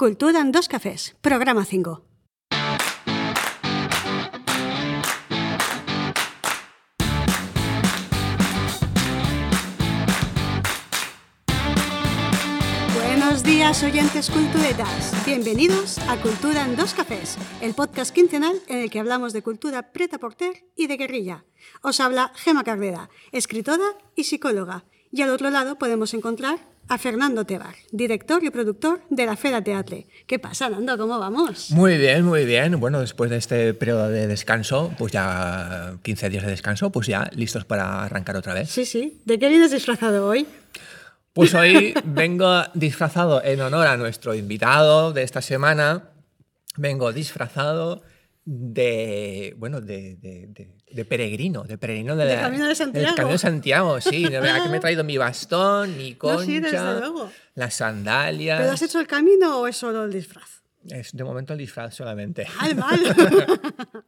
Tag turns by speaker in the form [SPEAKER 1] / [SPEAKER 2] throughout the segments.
[SPEAKER 1] Cultura en dos cafés, programa 5. Buenos días, oyentes culturetas. Bienvenidos a Cultura en dos cafés, el podcast quincenal en el que hablamos de cultura preta porter y de guerrilla. Os habla Gema Carrera, escritora y psicóloga. Y al otro lado podemos encontrar a Fernando Tebar, director y productor de la Fera Teatre. ¿Qué pasa, Nando? ¿Cómo vamos?
[SPEAKER 2] Muy bien, muy bien. Bueno, después de este periodo de descanso, pues ya 15 días de descanso, pues ya listos para arrancar otra vez.
[SPEAKER 1] Sí, sí. ¿De qué vienes disfrazado hoy?
[SPEAKER 2] Pues hoy vengo disfrazado en honor a nuestro invitado de esta semana. Vengo disfrazado de, bueno, de, de, de, de peregrino, de peregrino de
[SPEAKER 1] ¿De
[SPEAKER 2] la-
[SPEAKER 1] Camino de Santiago?
[SPEAKER 2] del Camino de Santiago, sí. De verdad que me he traído mi bastón, mi
[SPEAKER 1] No,
[SPEAKER 2] concha,
[SPEAKER 1] sí, desde luego.
[SPEAKER 2] las sandalias.
[SPEAKER 1] ¿Pero has hecho el camino o es solo el disfraz?
[SPEAKER 2] Es de momento el disfraz solamente.
[SPEAKER 1] Mal, mal.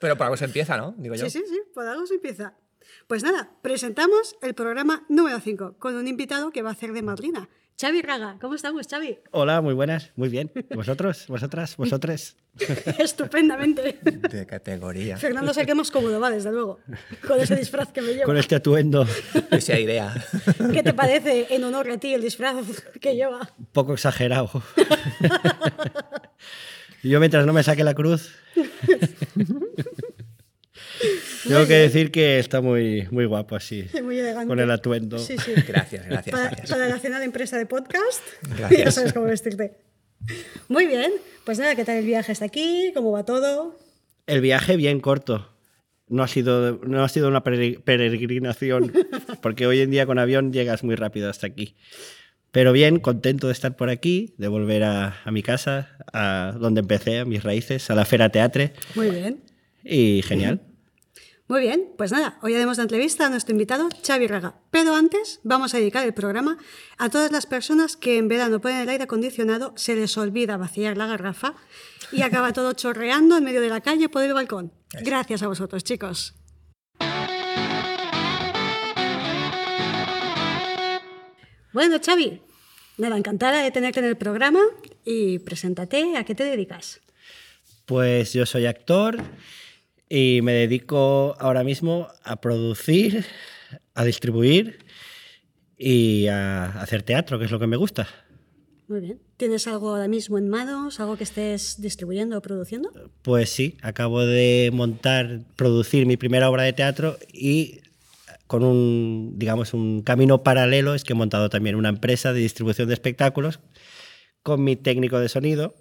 [SPEAKER 2] Pero por algo se empieza, ¿no? Digo yo.
[SPEAKER 1] Sí, sí, sí, por algo se empieza. Pues nada, presentamos el programa número 5 con un invitado que va a hacer de madrina. Xavi Raga, ¿cómo estamos, Xavi?
[SPEAKER 3] Hola, muy buenas, muy bien. ¿Vosotros? ¿Vosotras? ¿Vosotros?
[SPEAKER 1] Estupendamente.
[SPEAKER 2] De categoría.
[SPEAKER 1] Fernando sé que más cómodo va, desde luego, con ese disfraz que me lleva.
[SPEAKER 3] Con este atuendo
[SPEAKER 2] Esa idea.
[SPEAKER 1] ¿Qué te parece en honor a ti el disfraz que lleva?
[SPEAKER 3] un poco exagerado. Yo mientras no me saque la cruz... Tengo que decir que está muy, muy guapo así,
[SPEAKER 1] Muy elegante.
[SPEAKER 3] con el atuendo.
[SPEAKER 1] Sí, sí.
[SPEAKER 2] Gracias, gracias.
[SPEAKER 1] Para,
[SPEAKER 2] gracias.
[SPEAKER 1] para la cena de empresa de podcast,
[SPEAKER 2] Gracias.
[SPEAKER 1] ya sabes cómo vestirte. Muy bien, pues nada, ¿qué tal el viaje hasta aquí? ¿Cómo va todo?
[SPEAKER 3] El viaje bien corto. No ha sido, no ha sido una peregr- peregrinación, porque hoy en día con avión llegas muy rápido hasta aquí. Pero bien, contento de estar por aquí, de volver a, a mi casa, a donde empecé, a mis raíces, a la Fera Teatre.
[SPEAKER 1] Muy bien.
[SPEAKER 3] Y genial.
[SPEAKER 1] Muy bien, pues nada, hoy haremos la entrevista a nuestro invitado Xavi Raga. Pero antes vamos a dedicar el programa a todas las personas que en verano ponen el aire acondicionado, se les olvida vaciar la garrafa y acaba todo chorreando en medio de la calle por el balcón. Gracias a vosotros, chicos. Bueno, Xavi, nada, encantada de tenerte en el programa y preséntate, ¿a qué te dedicas?
[SPEAKER 3] Pues yo soy actor y me dedico ahora mismo a producir, a distribuir y a hacer teatro, que es lo que me gusta.
[SPEAKER 1] Muy bien. ¿Tienes algo ahora mismo en manos, algo que estés distribuyendo o produciendo?
[SPEAKER 3] Pues sí, acabo de montar, producir mi primera obra de teatro y con un, digamos, un camino paralelo es que he montado también una empresa de distribución de espectáculos con mi técnico de sonido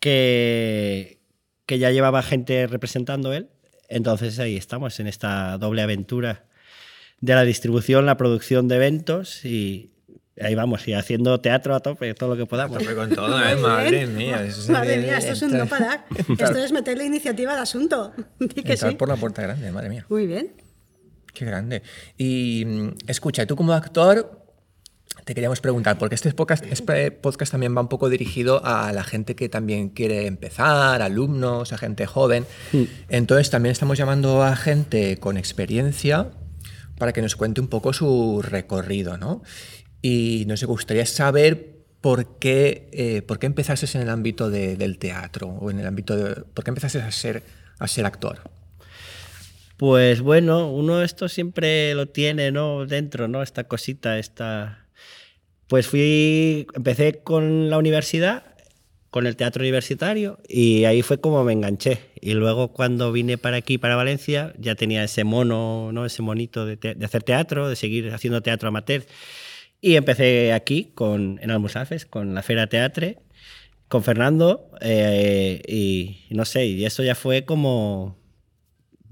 [SPEAKER 3] que, que ya llevaba gente representando él. Entonces ahí estamos en esta doble aventura de la distribución, la producción de eventos y ahí vamos, y haciendo teatro a tope, todo lo que podamos.
[SPEAKER 2] Tope con todo, ¿eh? Madre
[SPEAKER 1] bien.
[SPEAKER 2] mía. eso es-
[SPEAKER 1] Madre mía, esto es un no parar. Esto es meterle iniciativa al asunto. Di que
[SPEAKER 2] Entrar
[SPEAKER 1] sí.
[SPEAKER 2] por la puerta grande, madre mía.
[SPEAKER 1] Muy bien.
[SPEAKER 2] Qué grande. Y mm, escucha, tú como actor, te queríamos preguntar, porque este podcast, este podcast también va un poco dirigido a la gente que también quiere empezar, alumnos, a gente joven. Entonces también estamos llamando a gente con experiencia para que nos cuente un poco su recorrido, ¿no? Y nos gustaría saber por qué, eh, por qué empezaste en el ámbito de- del teatro o en el ámbito de... ¿Por qué empezaste a ser, a ser actor?
[SPEAKER 3] Pues bueno, uno esto siempre lo tiene, ¿no? Dentro, ¿no? Esta cosita, esta... Pues fui, empecé con la universidad, con el teatro universitario, y ahí fue como me enganché. Y luego cuando vine para aquí, para Valencia, ya tenía ese mono, ¿no? Ese monito de, te- de hacer teatro, de seguir haciendo teatro amateur. Y empecé aquí, con, en Almusafes, con la Fera Teatre, con Fernando, eh, y no sé, y eso ya fue como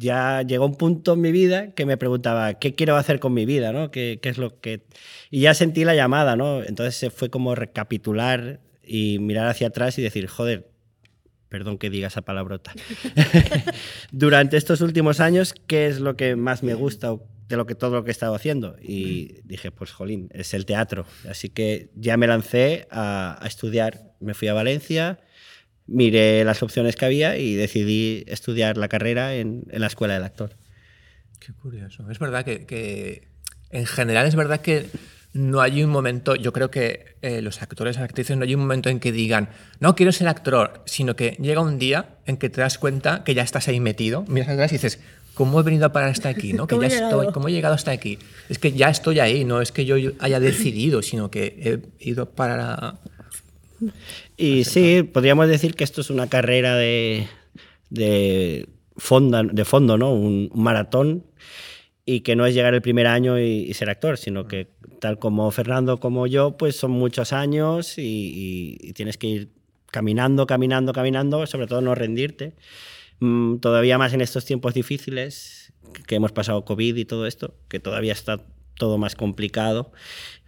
[SPEAKER 3] ya llegó un punto en mi vida que me preguntaba qué quiero hacer con mi vida, ¿no? ¿Qué, qué es lo que y ya sentí la llamada, ¿no? Entonces se fue como recapitular y mirar hacia atrás y decir, joder, perdón que diga esa palabrota. Durante estos últimos años, ¿qué es lo que más me gusta de lo que todo lo que he estado haciendo? Y dije, pues jolín, es el teatro. Así que ya me lancé a estudiar. Me fui a Valencia, miré las opciones que había y decidí estudiar la carrera en, en la escuela del actor.
[SPEAKER 2] Qué curioso. Es verdad que, que en general es verdad que no hay un momento, yo creo que eh, los actores y actrices no hay un momento en que digan, no quiero ser actor, sino que llega un día en que te das cuenta que ya estás ahí metido, miras atrás y dices, ¿cómo he venido a parar hasta aquí? ¿no? Que
[SPEAKER 1] ¿Cómo
[SPEAKER 2] ya
[SPEAKER 1] he llegado?
[SPEAKER 2] estoy, ¿Cómo he llegado hasta aquí? Es que ya estoy ahí, no es que yo haya decidido, sino que he ido para...
[SPEAKER 3] Y sí, podríamos decir que esto es una carrera de, de, fonda- de fondo, ¿no? Un, un maratón y que no es llegar el primer año y, y ser actor, sino que tal como Fernando como yo, pues son muchos años y, y- y tienes que ir caminando, caminando, caminando, sobre todo no rendirte. Mm, todavía más en estos tiempos difíciles que hemos pasado COVID y todo esto, que todavía está todo más complicado.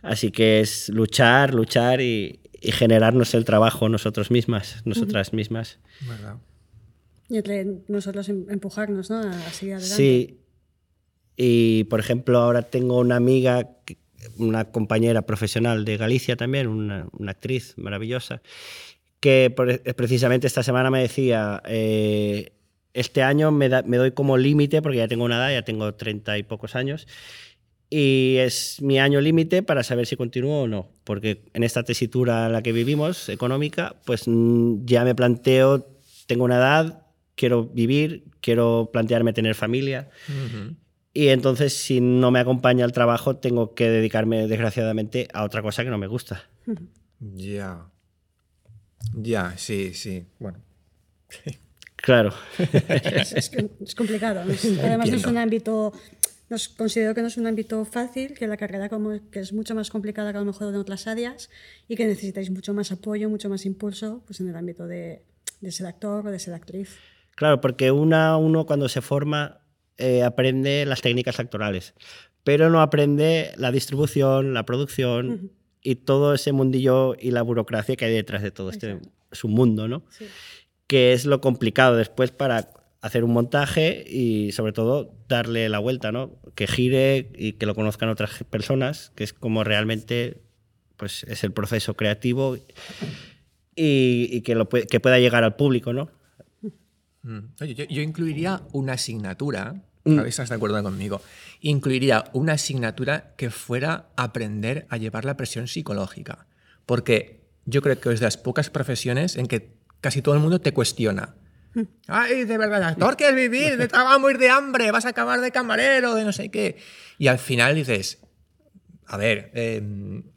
[SPEAKER 3] Así que es luchar, luchar y, y generarnos el trabajo nosotros mismas, nosotras mismas.
[SPEAKER 2] ¿verdad?
[SPEAKER 1] Y entre nosotros em- empujarnos ¿no? a seguir adelante.
[SPEAKER 3] Sí. Y por ejemplo, ahora tengo una amiga, una compañera profesional de Galicia también, una, una actriz maravillosa, que por- precisamente esta semana me decía, eh, este año me, da- me doy como límite, porque ya tengo una edad, ya tengo treinta y pocos años, y es mi año límite para saber si continúo o no, porque en esta tesitura en la que vivimos, económica, pues mm, ya me planteo, tengo una edad, quiero vivir, quiero plantearme tener familia, y entonces si no me acompaña el trabajo, tengo que dedicarme desgraciadamente a otra cosa que no me gusta.
[SPEAKER 2] Ya. Ya, sí, sí. Bueno.
[SPEAKER 3] Claro.
[SPEAKER 1] Es, es complicado. ¿no? Además, es un ámbito. Nos considero que no es un ámbito fácil, que la carrera como que es mucho más complicada que a lo mejor en otras áreas y que necesitáis mucho más apoyo, mucho más impulso pues en el ámbito de, de ser actor o de ser actriz.
[SPEAKER 3] Claro, porque una, uno cuando se forma eh, aprende las técnicas actorales, pero no aprende la distribución, la producción y todo ese mundillo y la burocracia que hay detrás de todo este
[SPEAKER 1] Exacto.
[SPEAKER 3] su mundo, ¿no?
[SPEAKER 1] Sí.
[SPEAKER 3] Que es lo complicado después para hacer un montaje y sobre todo darle la vuelta, ¿no? Que gire y que lo conozcan otras personas, que es como realmente pues es el proceso creativo y, y que, lo pue- que pueda llegar al público, ¿no?
[SPEAKER 2] Mm. Oye, yo, yo incluiría una asignatura,
[SPEAKER 3] Mm.
[SPEAKER 2] a ver si estás de acuerdo conmigo, incluiría una asignatura que fuera aprender a llevar la presión psicológica, porque yo creo que es de las pocas profesiones en que casi todo el mundo te cuestiona. Ay, de verdad, actor quieres vivir, te vas a morir de hambre, vas a acabar de camarero, de no sé qué. Y al final dices, a ver, eh,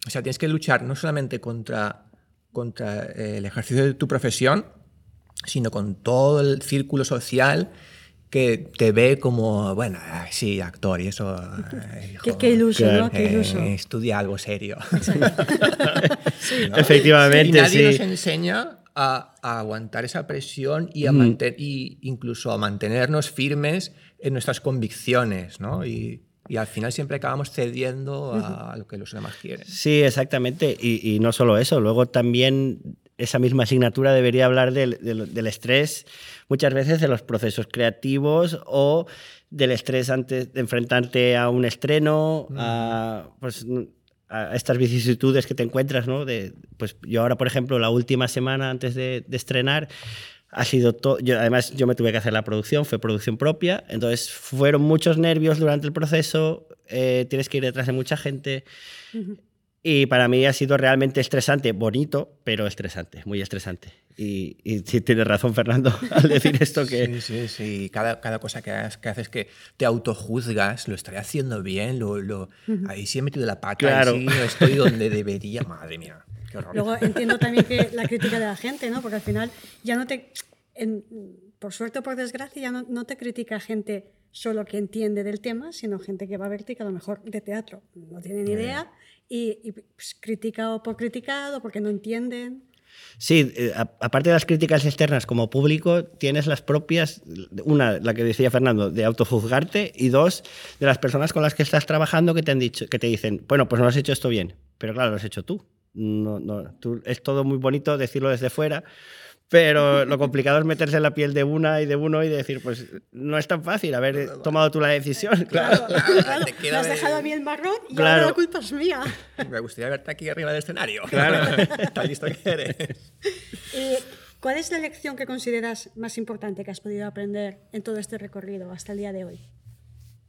[SPEAKER 2] o sea, tienes que luchar no solamente contra, contra eh, el ejercicio de tu profesión, sino con todo el círculo social que te ve como, bueno, ay, sí, actor y eso. ay, hijo,
[SPEAKER 1] Qué, qué iluso. ¿no? Qué
[SPEAKER 2] eh,
[SPEAKER 1] iluso.
[SPEAKER 2] estudia algo serio. ¿no?
[SPEAKER 3] Efectivamente,
[SPEAKER 2] y nadie
[SPEAKER 3] sí.
[SPEAKER 2] nos enseña a, a aguantar esa presión y, a
[SPEAKER 3] Mm.
[SPEAKER 2] y incluso a mantenernos firmes en nuestras convicciones, ¿no? Y, y al final siempre acabamos cediendo a, lo que los demás quieren.
[SPEAKER 3] Sí, exactamente. Y, y no solo eso, luego también esa misma asignatura debería hablar del, del- del estrés, muchas veces de los procesos creativos o del estrés antes de enfrentarte a un estreno, a, pues, a estas vicisitudes que te encuentras, ¿no? De, pues yo ahora, por ejemplo, la última semana antes de, de estrenar, ha sido todo. Además, yo me tuve que hacer la producción, fue producción propia. Entonces, fueron muchos nervios durante el proceso. eh, tienes que ir detrás de mucha gente. Y para mí ha sido realmente estresante, bonito, pero estresante, muy estresante. Y, y sí tienes razón, Fernando, al decir esto que.
[SPEAKER 2] Sí, sí, sí. Cada, cada cosa que haces, que haces que te autojuzgas, lo estaré haciendo bien, lo, lo, ahí sí he metido la pata,
[SPEAKER 3] Claro.
[SPEAKER 2] ahí sí no estoy donde debería. Madre mía, qué horror.
[SPEAKER 1] Luego entiendo también que la crítica de la gente, ¿no? Porque al final ya no te. en- por suerte o por desgracia, ya no, no te critica gente solo que entiende del tema, sino gente que va a verte y que a lo mejor de teatro no tiene ni idea y, y, pues, critica o por criticado, porque no entienden.
[SPEAKER 3] Sí, eh, aparte de las críticas externas como público, tienes las propias, una, la que decía Fernando, de autojuzgarte, y dos, de las personas con las que estás trabajando que te han dicho, que te dicen, bueno, pues no has hecho esto bien, pero claro, lo has hecho tú. No, no, tú es todo muy bonito decirlo desde fuera, pero lo complicado es meterse en la piel de una y de uno y decir, pues no es tan fácil haber tomado tú la decisión. Claro.
[SPEAKER 1] Claro,
[SPEAKER 2] te
[SPEAKER 1] has
[SPEAKER 2] de-
[SPEAKER 1] dejado a mí el marrón y
[SPEAKER 3] Claro.
[SPEAKER 1] ahora la culpa es mía.
[SPEAKER 2] Me gustaría verte aquí arriba del escenario.
[SPEAKER 3] Claro.
[SPEAKER 2] Tan listo que eres.
[SPEAKER 1] Eh, ¿Cuál es la lección que consideras más importante que has podido aprender en todo este recorrido hasta el día de hoy?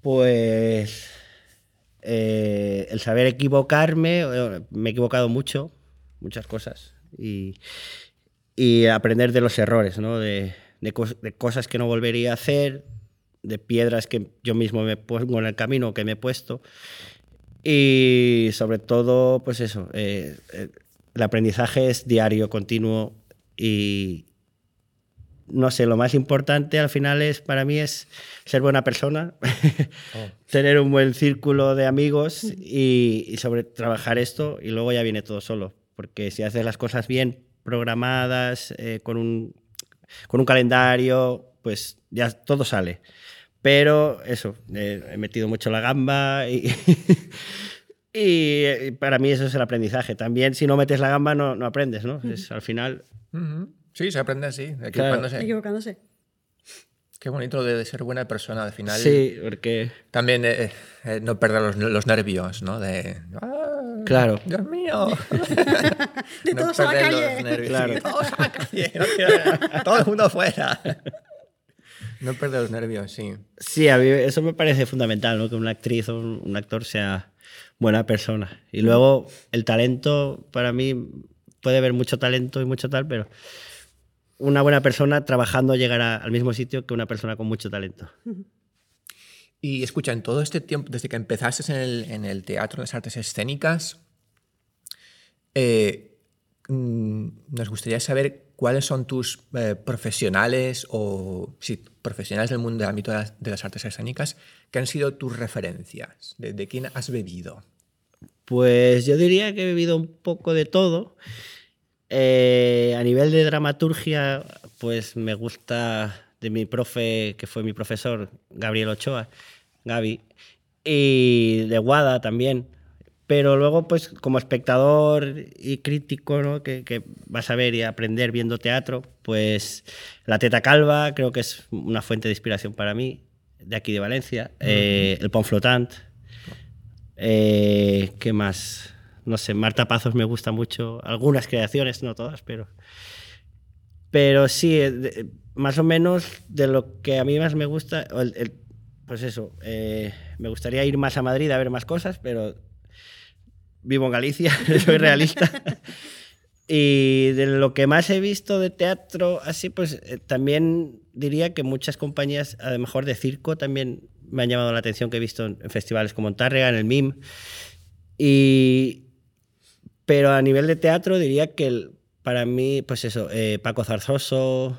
[SPEAKER 3] Pues eh, el saber equivocarme, eh, me he equivocado mucho, muchas cosas, y, y aprender de los errores, ¿no? de, de, de, cosas que no volvería a hacer, de piedras que yo mismo me pongo en el camino, que me he puesto, y sobre todo, pues eso, eh, el aprendizaje es diario, continuo, y, no sé, lo más importante al final es para mí es ser buena persona, oh. tener un buen círculo de amigos y, sobre trabajar esto y luego ya viene todo solo. Porque si haces las cosas bien programadas, eh, con, un, con un calendario, pues ya todo sale. Pero eso, eh, he metido mucho la gamba y, y, para mí eso es el aprendizaje. También si no metes la gamba no, no aprendes, ¿no? Es, al final...
[SPEAKER 2] Sí, se aprende así, equivocándose.
[SPEAKER 1] Claro. Equivocándose.
[SPEAKER 2] Qué bonito de ser buena persona al final.
[SPEAKER 3] Sí, porque...
[SPEAKER 2] También eh, eh, no perder los, los, nervios, ¿no? De...
[SPEAKER 3] Ah, claro.
[SPEAKER 2] Dios mío.
[SPEAKER 1] de no todos a la calle.
[SPEAKER 2] Nervios, claro. Sí, todos a la calle. No todo el mundo fuera. No perder los nervios, sí.
[SPEAKER 3] Sí, a mí eso me parece fundamental, ¿no? Que una actriz o un actor sea buena persona. Y luego el talento, para mí, puede haber mucho talento y mucho tal, pero una buena persona trabajando llegará al mismo sitio que una persona con mucho talento.
[SPEAKER 2] Y escucha, en todo este tiempo, desde que empezaste en el, teatro, en las artes escénicas, eh, mm, nos gustaría saber cuáles son tus eh, profesionales o profesionales del mundo del ámbito de las, artes escénicas que han sido tus referencias, de, de quién has bebido.
[SPEAKER 3] Pues yo diría que he bebido un poco de todo. Eh, a nivel de dramaturgia, pues me gusta de mi profe, que fue mi profesor, Gabriel Ochoa, Gaby, y de Guada también. Pero luego, pues como espectador y crítico, ¿no? que, que, vas a ver y aprender viendo teatro, pues La Teta Calva creo que es una fuente de inspiración para mí, de aquí de Valencia. Eh, el Pont Flotant. Eh, ¿Qué más? no sé, Marta Pazos me gusta mucho, algunas creaciones, no todas, pero, pero sí, de, más o menos de lo que a mí más me gusta, el, el, pues eso, eh, me gustaría ir más a Madrid a ver más cosas, pero vivo en Galicia, soy realista. y de lo que más he visto de teatro, así, pues eh, también diría que muchas compañías, a lo mejor de circo, también me han llamado la atención que he visto en, festivales como en Tárrega, en el MIM. Y, pero a nivel de teatro diría que el, para mí, pues eso, eh, Paco Zarzoso,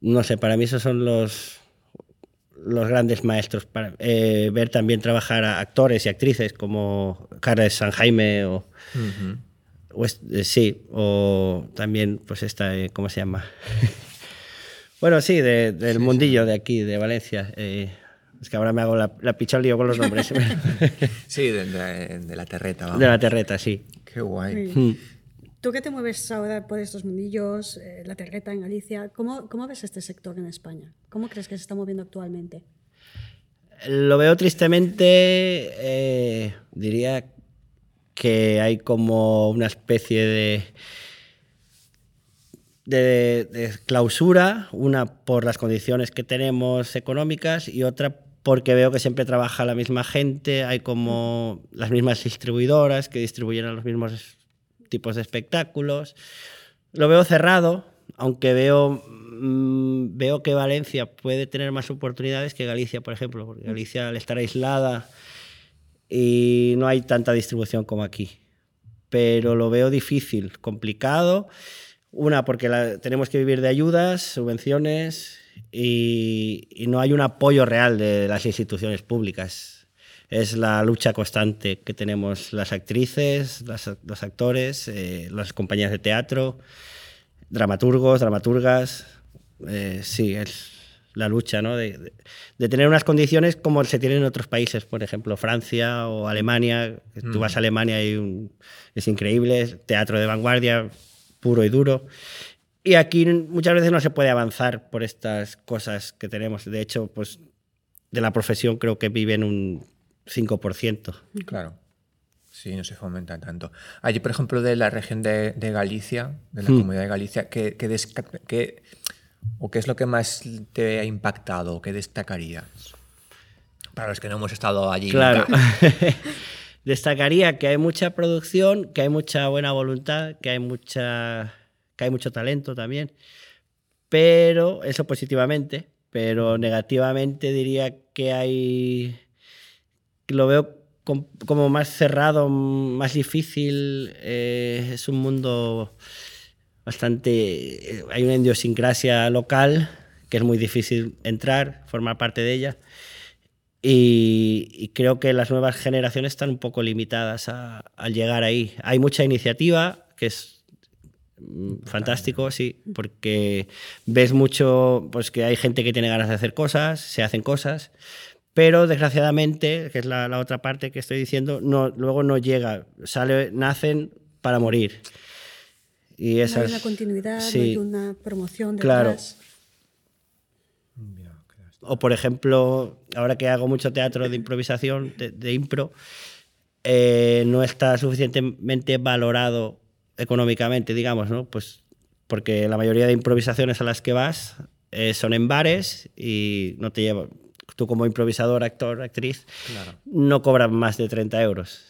[SPEAKER 3] no sé, para mí esos son los, los grandes maestros. Para, eh, ver también trabajar a actores y actrices como Carles San Jaime o, uh -huh. o eh, sí, o también pues esta, eh, ¿cómo se llama? bueno, sí, de, del sí, mundillo sí. de aquí, de Valencia. Eh, es que ahora me hago la, la picha lío con los nombres.
[SPEAKER 2] sí, de, de, de, la terreta. Vamos.
[SPEAKER 3] De la terreta, sí.
[SPEAKER 2] Qué guay.
[SPEAKER 1] Sí. Tú que te mueves ahora por estos mundillos, eh, la terreta en Galicia, ¿cómo, ¿cómo ves este sector en España? ¿Cómo crees que se está moviendo actualmente?
[SPEAKER 3] Lo veo tristemente, eh, diría que hay como una especie de, de, de, clausura, una por las condiciones que tenemos económicas y otra porque veo que siempre trabaja la misma gente, hay como las mismas distribuidoras que distribuyen a los mismos tipos de espectáculos. Lo veo cerrado, aunque veo, mmm, veo que Valencia puede tener más oportunidades que Galicia, por ejemplo, porque Galicia al estar aislada y no hay tanta distribución como aquí. Pero lo veo difícil, complicado. Una, porque la, tenemos que vivir de ayudas, subvenciones, y, y, no hay un apoyo real de las instituciones públicas. Es la lucha constante que tenemos las actrices, las, los actores, eh, las compañías de teatro, dramaturgos, dramaturgas. Eh, sí, es la lucha ¿no? de, de, de, tener unas condiciones como se tienen en otros países, por ejemplo, Francia o Alemania. Mm. Tú vas a Alemania y un, es increíble, teatro de vanguardia, puro y duro. Y aquí muchas veces no se puede avanzar por estas cosas que tenemos. De hecho, pues de la profesión creo que viven un 5%.
[SPEAKER 2] Claro. Sí, no se fomenta tanto. Allí, por ejemplo, de la región de, de Galicia, de la hmm. comunidad de Galicia, ¿qué, qué, qué, o qué es lo que más te ha impactado? ¿Qué destacarías? Para los que no hemos estado allí.
[SPEAKER 3] Claro. Destacaría que hay mucha producción, que hay mucha buena voluntad, que hay, mucha, que hay mucho talento también. Pero, eso positivamente, pero negativamente diría que hay. Lo veo com- como más cerrado, más difícil. eh, es un mundo bastante. eh, Hay una idiosincrasia local que es muy difícil entrar, formar parte de ella. Y, y creo que las nuevas generaciones están un poco limitadas al llegar ahí. Hay mucha iniciativa, que es fantástico, sí, porque ves mucho pues, que hay gente que tiene ganas de hacer cosas, se hacen cosas, pero desgraciadamente, que es la, la otra parte que estoy diciendo, no, luego no llega. Sale, nacen para morir. Y
[SPEAKER 1] No
[SPEAKER 3] esa
[SPEAKER 1] hay
[SPEAKER 3] es-
[SPEAKER 1] una continuidad, no
[SPEAKER 3] sí.
[SPEAKER 1] hay una promoción
[SPEAKER 3] Claro.
[SPEAKER 1] detrás.
[SPEAKER 3] O por ejemplo, ahora que hago mucho teatro de improvisación, de, de impro, eh, no está suficientemente valorado económicamente, digamos, ¿no? Pues porque la mayoría de improvisaciones a las que vas eh, son en bares y no te llevan. Tú como improvisador, actor, actriz,
[SPEAKER 2] Claro.
[SPEAKER 3] no cobras más de 30 euros.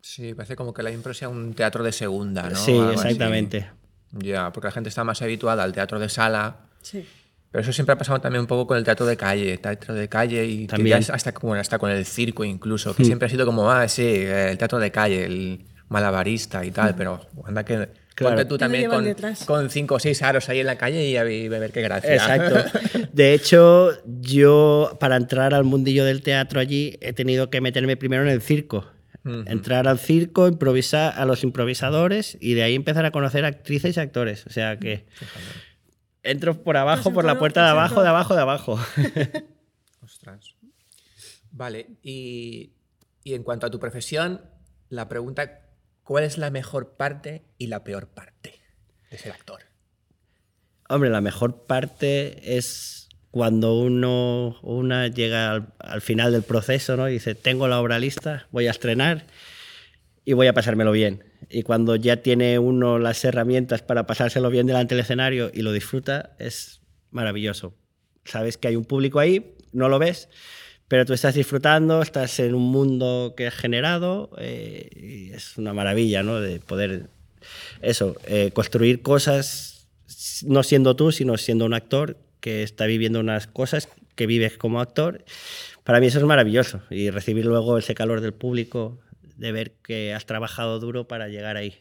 [SPEAKER 2] Sí, parece como que la impro sea un teatro de segunda, ¿no?
[SPEAKER 3] sí,
[SPEAKER 2] Algo
[SPEAKER 3] exactamente.
[SPEAKER 2] Ya, porque la gente está más habituada al teatro de sala.
[SPEAKER 1] Sí.
[SPEAKER 2] Pero eso siempre ha pasado también un poco con el teatro de calle, teatro de calle y
[SPEAKER 3] También.
[SPEAKER 2] hasta, como, hasta con el circo incluso, que siempre ha sido como, ah, sí, el teatro de calle, el malabarista y tal, pero anda que
[SPEAKER 3] Claro.
[SPEAKER 2] ponte tú
[SPEAKER 1] ¿Qué lo
[SPEAKER 2] también con, cinco o seis aros ahí en la calle y a ver, qué gracia.
[SPEAKER 3] Exacto. De hecho, yo para entrar al mundillo del teatro allí he tenido que meterme primero en el circo. Entrar al circo, improvisar a los improvisadores y de ahí empezar a conocer actrices y actores. O sea que entro por abajo,
[SPEAKER 1] Pues
[SPEAKER 3] por la puerta de abajo, de abajo, de abajo.
[SPEAKER 2] Ostras. Vale, y, y en cuanto a tu profesión, la pregunta, ¿cuál es la mejor parte y la peor parte de ser actor?
[SPEAKER 3] Hombre, la mejor parte es cuando uno una llega al, al final del proceso ¿no? y dice, tengo la obra lista, voy a estrenar y voy a pasármelo bien. Y cuando ya tiene uno las herramientas para pasárselo bien delante del escenario y lo disfruta, es maravilloso. Sabes que hay un público ahí, no lo ves, pero tú estás disfrutando, estás en un mundo que has generado eh, y es una maravilla ¿no? de poder eso, eh, construir cosas no siendo tú, sino siendo un actor que está viviendo unas cosas que vives como actor. Para mí eso es maravilloso y recibir luego ese calor del público, de ver que has trabajado duro para llegar ahí.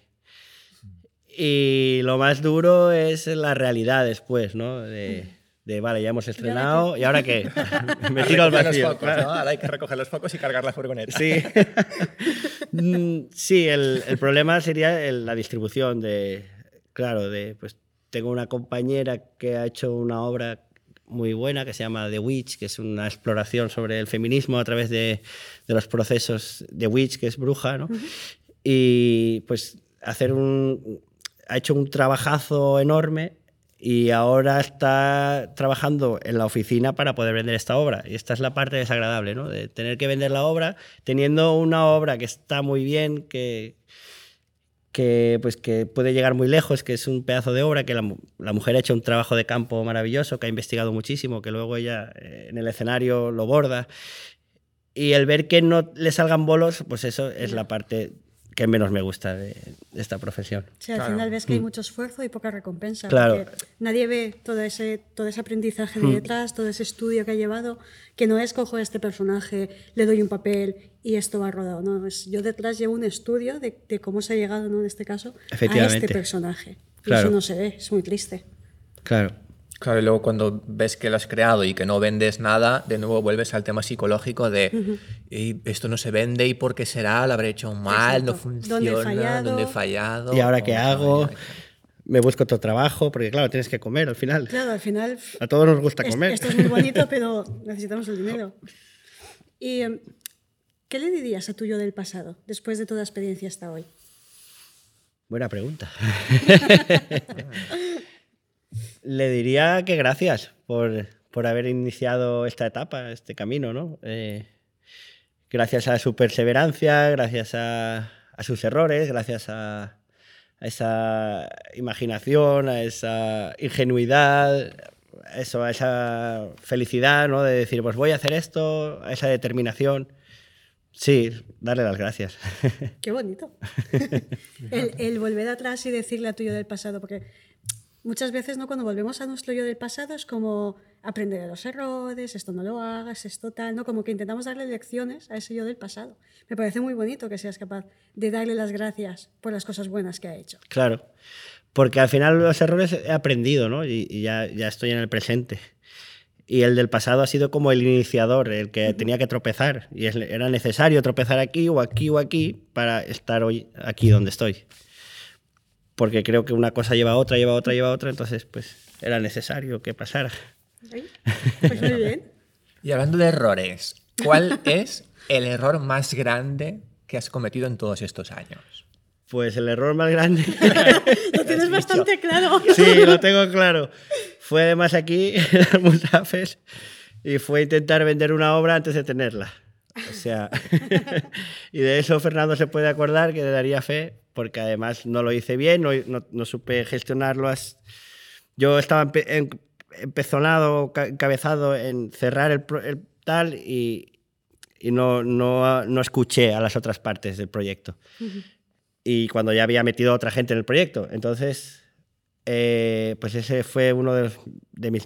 [SPEAKER 3] Y lo más duro es la realidad después, ¿no? De, de, vale, ya hemos estrenado, ¿y ahora qué? Me tiro al
[SPEAKER 2] Recoger los
[SPEAKER 3] vacío.
[SPEAKER 2] focos,
[SPEAKER 3] claro.
[SPEAKER 2] ¿no? Ahora hay que recoger los focos y cargar la furgoneta.
[SPEAKER 3] Sí. Mm, sí, el, el problema sería el- la distribución de, claro, de, pues tengo una compañera que ha hecho una obra muy buena que se llama The Witch, que es una exploración sobre el feminismo a través de, de los procesos de Witch, que es bruja, ¿no? Y pues hacer un, ha hecho un trabajazo enorme y ahora está trabajando en la oficina para poder vender esta obra. Y esta es la parte desagradable, ¿no? De tener que vender la obra teniendo una obra que está muy bien, que, pues, que puede llegar muy lejos, que es un pedazo de obra, que la, la mujer ha hecho un trabajo de campo maravilloso, que ha investigado muchísimo, que luego ella eh, en el escenario lo borda. Y el ver que no le salgan bolos, pues eso es la parte que menos me gusta de, de esta profesión.
[SPEAKER 1] O sea, al
[SPEAKER 2] Claro.
[SPEAKER 1] final ves que hay mucho esfuerzo y poca recompensa.
[SPEAKER 3] Mm. Claro. Mm.
[SPEAKER 1] porque Nadie ve todo ese, todo ese aprendizaje de detrás, todo ese estudio que ha llevado, que no es cojo a este personaje, le doy un papel y esto va rodado. No, es, yo detrás llevo un estudio de, de cómo se ha llegado, ¿no? en este caso, a este personaje. Y
[SPEAKER 3] Claro.
[SPEAKER 1] eso no se ve, es muy triste.
[SPEAKER 3] Claro.
[SPEAKER 2] Claro, y luego cuando ves que lo has creado y que no vendes nada, de nuevo vuelves al tema psicológico de "Y esto no se vende y por qué será, lo habré hecho mal, no funciona,
[SPEAKER 1] ¿Dónde he fallado?
[SPEAKER 2] dónde he fallado.
[SPEAKER 3] ¿Y ahora qué hago? Me busco otro trabajo, porque claro, tienes que comer al final.
[SPEAKER 1] Claro, al final
[SPEAKER 3] A todos nos gusta
[SPEAKER 1] es-
[SPEAKER 3] comer.
[SPEAKER 1] esto es muy bonito, pero necesitamos el dinero. ¿Y em, qué le dirías a tu yo del pasado, después de toda experiencia hasta hoy?
[SPEAKER 3] Buena pregunta. Le diría que gracias por, por haber iniciado esta etapa, este camino, ¿no? Eh, gracias a su perseverancia, gracias a, a sus errores, gracias a, esa imaginación, a esa ingenuidad, eso, a esa felicidad, ¿no? De decir, pues voy a hacer esto, a esa determinación. Sí, darle las gracias.
[SPEAKER 1] Qué bonito. el, el volver atrás y decirle a tuyo del pasado, porque muchas veces ¿no? cuando volvemos a nuestro yo del pasado es como aprender de los errores, esto no lo hagas, esto tal, ¿no? como que intentamos darle lecciones a ese yo del pasado. Me parece muy bonito que seas capaz de darle las gracias por las cosas buenas que ha hecho.
[SPEAKER 3] Claro, porque al final los errores he aprendido ¿no? y, y ya, ya estoy en el presente. Y el del pasado ha sido como el iniciador, el que tenía que tropezar. Y era necesario tropezar aquí o aquí o aquí para estar hoy aquí donde estoy porque creo que una cosa lleva a otra, lleva a otra, lleva a otra, entonces pues era necesario que pasara.
[SPEAKER 1] Pues muy bien.
[SPEAKER 2] Y hablando de errores, ¿cuál es el error más grande que has cometido en todos estos años?
[SPEAKER 3] Pues el error más grande.
[SPEAKER 1] lo tienes bastante claro.
[SPEAKER 3] Sí, lo tengo claro. Fue además aquí, en las Mutafes, y fue intentar vender una obra antes de tenerla. O sea, y de eso Fernando se puede acordar que le daría fe, porque además no lo hice bien, no, no, supe gestionarlo. Yo estaba empezonado, cabezado en cerrar el, tal y, y no, no, no, escuché a las otras partes del proyecto. Y cuando ya había metido a otra gente en el proyecto. Entonces, eh, pues ese fue uno de, de mis...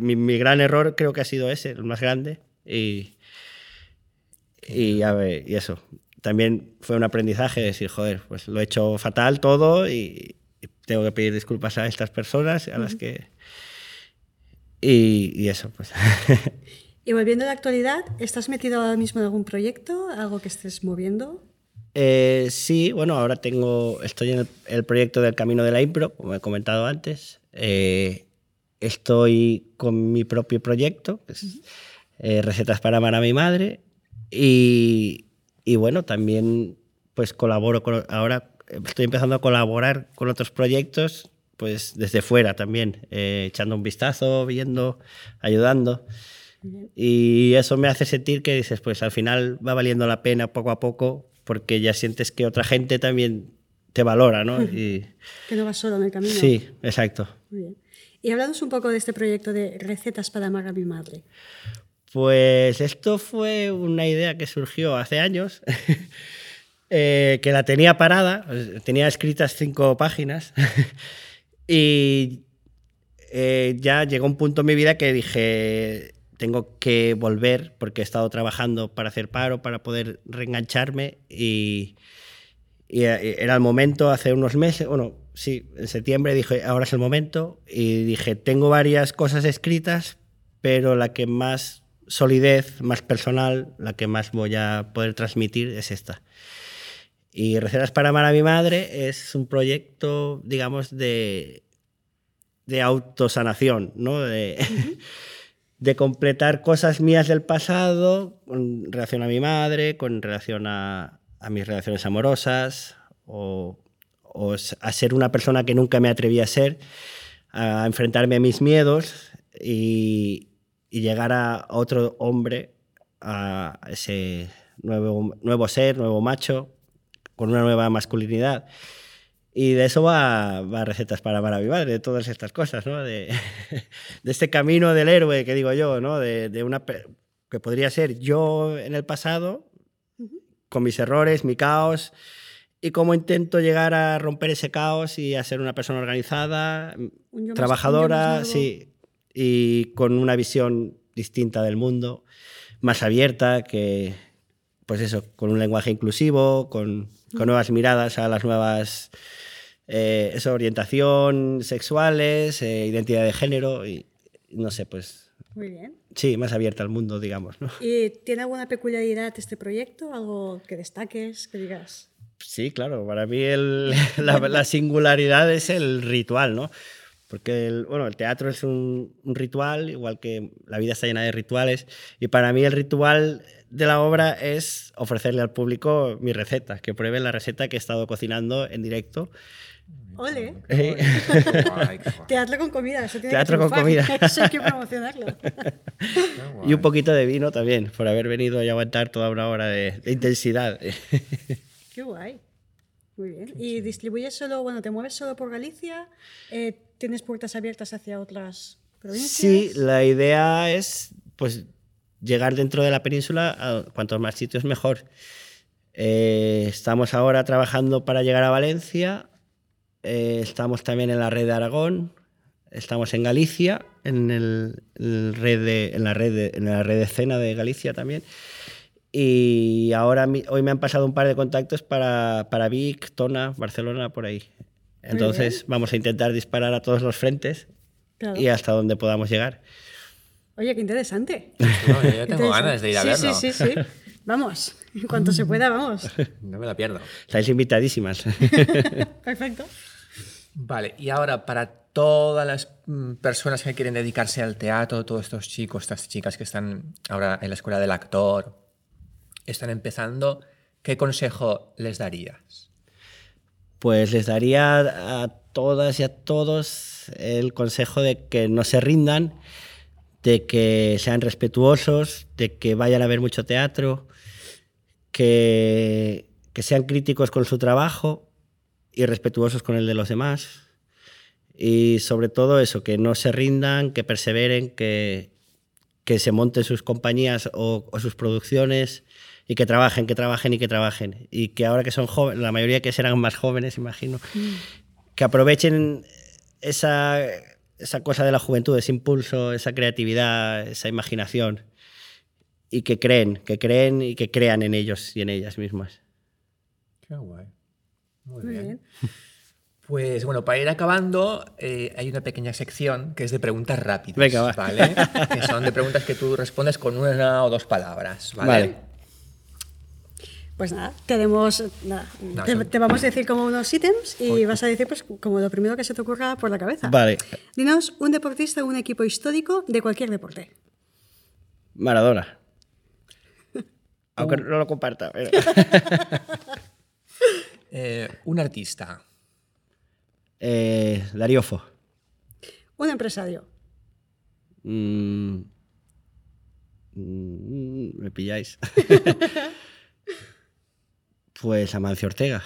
[SPEAKER 3] Mi, mi, gran error creo que ha sido ese, el más grande. Y, y, a ver, y eso, también fue un aprendizaje decir, joder, pues lo he hecho fatal todo y, tengo que pedir disculpas a estas personas a las que... Y, y eso, pues.
[SPEAKER 1] y volviendo a la actualidad, ¿estás metido ahora mismo en algún proyecto, algo que estés moviendo?
[SPEAKER 3] Eh, sí, bueno, ahora tengo, estoy en el, proyecto del Camino de la Impro, como he comentado antes. Eh, estoy con mi propio proyecto, eh, Recetas para amar a mi madre, y, y bueno, también pues colaboro con, ahora estoy empezando a colaborar con otros proyectos pues desde fuera también, eh, echando un vistazo, viendo, ayudando. Y eso me hace sentir que dices, pues al final va valiendo la pena poco a poco, porque ya sientes que otra gente también te valora, ¿no? Y...
[SPEAKER 1] que no vas solo en el camino.
[SPEAKER 3] Sí, exacto.
[SPEAKER 1] Muy bien. Y hablamos un poco de este proyecto de recetas para amar a mi madre.
[SPEAKER 3] Pues esto fue una idea que surgió hace años, eh, que la tenía parada, tenía escritas cinco páginas, y eh, ya llegó un punto en mi vida que dije, tengo que volver porque he estado trabajando para hacer paro, para poder reengancharme y, y eh, era el momento hace unos meses, bueno, sí, en septiembre dije, ahora es el momento y dije, tengo varias cosas escritas, pero la que más solidez más personal, la que más voy a poder transmitir es esta. Y Recetas para amar a mi madre es un proyecto, digamos, de, de autosanación, ¿no? De, de, completar cosas mías del pasado con relación a mi madre, con relación a, a mis relaciones amorosas, o, o, a ser una persona que nunca me atreví a ser, a enfrentarme a mis miedos y, y llegar a otro hombre, a ese nuevo, nuevo ser, nuevo macho, con una nueva masculinidad. Y de eso va, va Recetas para Maravillar, de todas estas cosas, ¿no? de, de, este camino del héroe que digo yo, ¿no? de, de, una que podría ser yo en el pasado, con mis errores, mi caos, y cómo intento llegar a romper ese caos y a ser una persona organizada, trabajadora, sí, y con una visión distinta del mundo, más abierta, que, pues eso, con un lenguaje inclusivo, con, con nuevas miradas a las nuevas eh, eso, orientación sexuales, eh, identidad de género y no sé, pues...
[SPEAKER 1] Muy bien.
[SPEAKER 3] Sí, más abierta al mundo, digamos. ¿no?
[SPEAKER 1] ¿Y tiene alguna peculiaridad este proyecto? ¿Algo que destaques, que digas?
[SPEAKER 3] Sí, claro, para mí el, la, la, singularidad es el ritual, ¿no? Porque el, bueno, el teatro es un, un, ritual, igual que la vida está llena de rituales, y para mí el ritual de la obra es ofrecerle al público mi receta, que prueben la receta que he estado cocinando en directo.
[SPEAKER 1] ¡Ole! teatro con comida, eso tiene
[SPEAKER 3] teatro
[SPEAKER 1] que
[SPEAKER 3] con comida.
[SPEAKER 1] Eso hay que promocionarlo.
[SPEAKER 3] y un poquito de vino también, por haber venido y aguantar toda una hora de, de intensidad.
[SPEAKER 1] ¡Qué guay! Muy bien. ¿Y distribuyes solo, bueno, te mueves solo por Galicia? Eh, ¿Tienes puertas abiertas hacia otras provincias.
[SPEAKER 3] Sí, la idea es pues llegar dentro de la península a cuantos más sitios mejor. Eh, estamos ahora trabajando para llegar a Valencia, eh, estamos también en la red de Aragón, estamos en Galicia, en, el, red de- en, la, red de, en la red de escena de Galicia también. Y ahora hoy me han pasado un par de contactos para, para Vic, Tona, Barcelona, por ahí. Entonces vamos a intentar disparar a todos los frentes
[SPEAKER 1] Claro.
[SPEAKER 3] y hasta donde podamos llegar.
[SPEAKER 1] Oye, qué interesante.
[SPEAKER 2] No, yo tengo
[SPEAKER 1] Interesante.
[SPEAKER 2] ganas de ir a
[SPEAKER 1] sí,
[SPEAKER 2] verlo.
[SPEAKER 1] Sí, sí, sí. Vamos, en cuanto se pueda, vamos.
[SPEAKER 2] No me la pierdo.
[SPEAKER 3] Estáis invitadísimas.
[SPEAKER 1] Perfecto.
[SPEAKER 2] Vale, y ahora para todas las mm, personas que quieren dedicarse al teatro, todos estos chicos, estas chicas que están ahora en la escuela del actor, están empezando, ¿qué consejo les darías?
[SPEAKER 3] Pues les daría a todas y a todos el consejo de que no se rindan, de que sean respetuosos, de que vayan a ver mucho teatro, que, que sean críticos con su trabajo y respetuosos con el de los demás. Y sobre todo eso, que no se rindan, que perseveren, que, que se monten sus compañías o, o sus producciones y que trabajen, que trabajen y que trabajen. Y que ahora que son jóvenes, la mayoría que serán más jóvenes, imagino, que aprovechen esa, esa cosa de la juventud, ese impulso, esa creatividad, esa imaginación. Y que creen, que creen y que crean en ellos y en ellas mismas.
[SPEAKER 2] Qué guay. Muy,
[SPEAKER 1] Muy
[SPEAKER 2] bien.
[SPEAKER 1] bien.
[SPEAKER 2] Pues bueno, para ir acabando, eh, hay una pequeña sección que es de preguntas rápidas.
[SPEAKER 3] Venga, va.
[SPEAKER 2] ¿Vale? que son de preguntas que tú respondes con una o dos palabras. ¿vale?
[SPEAKER 3] Vale.
[SPEAKER 1] Pues nada, tenemos. nada,
[SPEAKER 2] No,
[SPEAKER 1] te, vamos a decir como unos ítems y vas a decir pues como lo primero que se te ocurra por la cabeza.
[SPEAKER 3] Vale.
[SPEAKER 1] Dinos un deportista o un equipo histórico de cualquier deporte.
[SPEAKER 3] Maradona. Aunque no lo comparta. pero-
[SPEAKER 2] Eh, un artista.
[SPEAKER 3] Eh, Darío Fo.
[SPEAKER 1] Un empresario.
[SPEAKER 3] Mm. Mm, me pilláis. pues Amancio Ortega.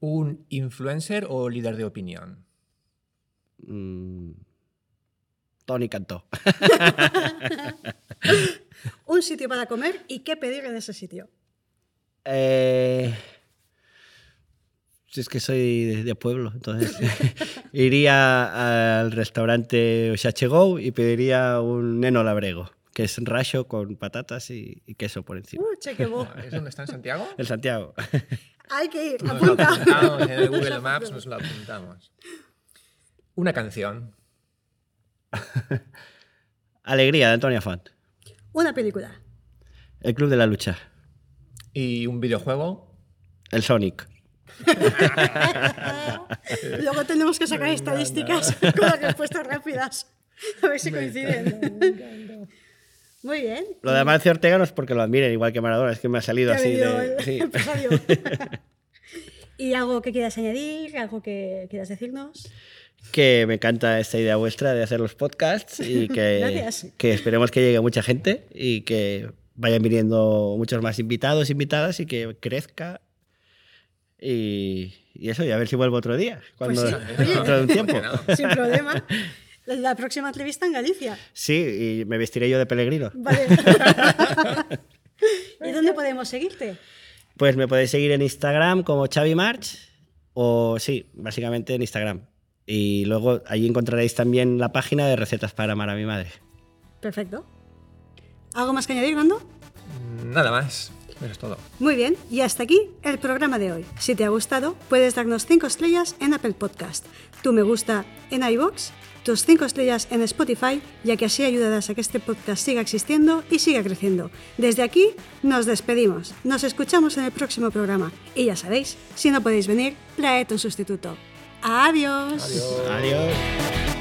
[SPEAKER 2] Un influencer o líder de opinión.
[SPEAKER 3] Mm, Tony Cantó.
[SPEAKER 1] Un sitio para comer y qué pedir en ese sitio.
[SPEAKER 3] Eh, si es que soy de, de pueblo, entonces iría al restaurante Oxache Go y pediría un neno labrego, que es racho con patatas y, y queso por encima.
[SPEAKER 1] Uh, chequebo.
[SPEAKER 2] ¿Es donde está en Santiago?
[SPEAKER 3] El Santiago.
[SPEAKER 1] Hay que ir.
[SPEAKER 2] Nos lo
[SPEAKER 1] Apunta.
[SPEAKER 2] apuntamos en el Google Maps, nos lo apuntamos. Una canción.
[SPEAKER 3] Alegría de Antonia Font.
[SPEAKER 1] Una película.
[SPEAKER 3] El Club de la Lucha.
[SPEAKER 2] Y un videojuego.
[SPEAKER 3] El Sonic.
[SPEAKER 1] Luego tenemos que sacar estadísticas con las respuestas rápidas. A ver si coinciden. Muy bien.
[SPEAKER 3] Lo de Amancio Ortega no es porque lo admiren, igual que Maradona, es que me ha salido
[SPEAKER 1] Te
[SPEAKER 3] así de...
[SPEAKER 1] el
[SPEAKER 3] sí.
[SPEAKER 1] empresario. ¿Y algo que quieras añadir? ¿Algo que quieras decirnos?
[SPEAKER 3] que me encanta esta idea vuestra de hacer los podcasts y que, esperemos que llegue mucha gente y que vayan viniendo muchos más invitados, invitadas y que crezca. Y, y eso, y a ver si vuelvo otro día, cuando,
[SPEAKER 1] Pues sí. Oye.
[SPEAKER 3] dentro de un tiempo.
[SPEAKER 1] Sin problema. La- próxima entrevista en Galicia.
[SPEAKER 3] Sí, y me vestiré yo de peregrino.
[SPEAKER 1] Vale. ¿Y dónde podemos seguirte?
[SPEAKER 3] Pues me podéis seguir en Instagram como Xavi March, o sí, básicamente en Instagram. Y luego allí encontraréis también la página de recetas para amar a mi madre.
[SPEAKER 1] Perfecto. ¿Algo más que añadir, Nando?
[SPEAKER 2] Nada más. Eso es todo.
[SPEAKER 1] Muy bien, y hasta aquí el programa de hoy. Si te ha gustado, puedes darnos 5 estrellas en Apple Podcast, tu me gusta en iBox, tus 5 estrellas en Spotify, ya que así ayudarás a que este podcast siga existiendo y siga creciendo. Desde aquí nos despedimos. Nos escuchamos en el próximo programa. Y ya sabéis, si no podéis venir, traed un sustituto. Adiós.
[SPEAKER 2] Adiós.
[SPEAKER 3] Adiós.